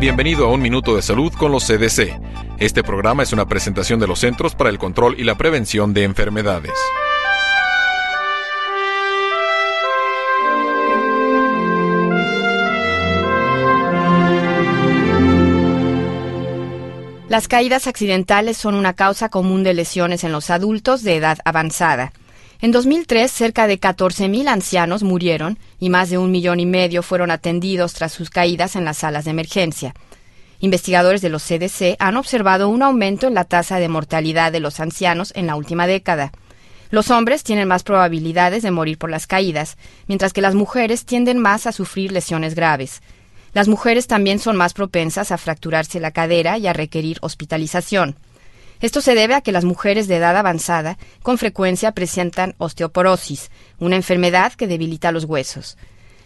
Bienvenido a Un Minuto de Salud con los CDC. Este programa es una presentación de los Centros para el Control y la Prevención de Enfermedades. Las caídas accidentales son una causa común de lesiones en los adultos de edad avanzada. En 2003, cerca de 14.000 ancianos murieron y más de un millón y medio fueron atendidos tras sus caídas en las salas de emergencia. Investigadores de los CDC han observado un aumento en la tasa de mortalidad de los ancianos en la última década. Los hombres tienen más probabilidades de morir por las caídas, mientras que las mujeres tienden más a sufrir lesiones graves. Las mujeres también son más propensas a fracturarse la cadera y a requerir hospitalización. Esto se debe a que las mujeres de edad avanzada con frecuencia presentan osteoporosis, una enfermedad que debilita los huesos.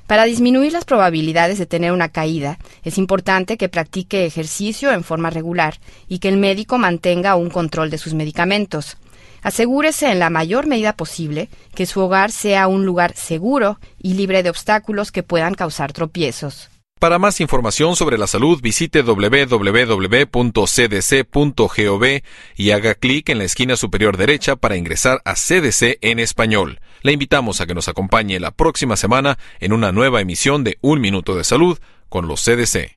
Para disminuir las probabilidades de tener una caída, es importante que practique ejercicio en forma regular y que el médico mantenga un control de sus medicamentos. Asegúrese en la mayor medida posible que su hogar sea un lugar seguro y libre de obstáculos que puedan causar tropiezos. Para más información sobre la salud, visite www.cdc.gov y haga clic en la esquina superior derecha para ingresar a CDC en español. Le invitamos a que nos acompañe la próxima semana en una nueva emisión de Un Minuto de Salud con los CDC.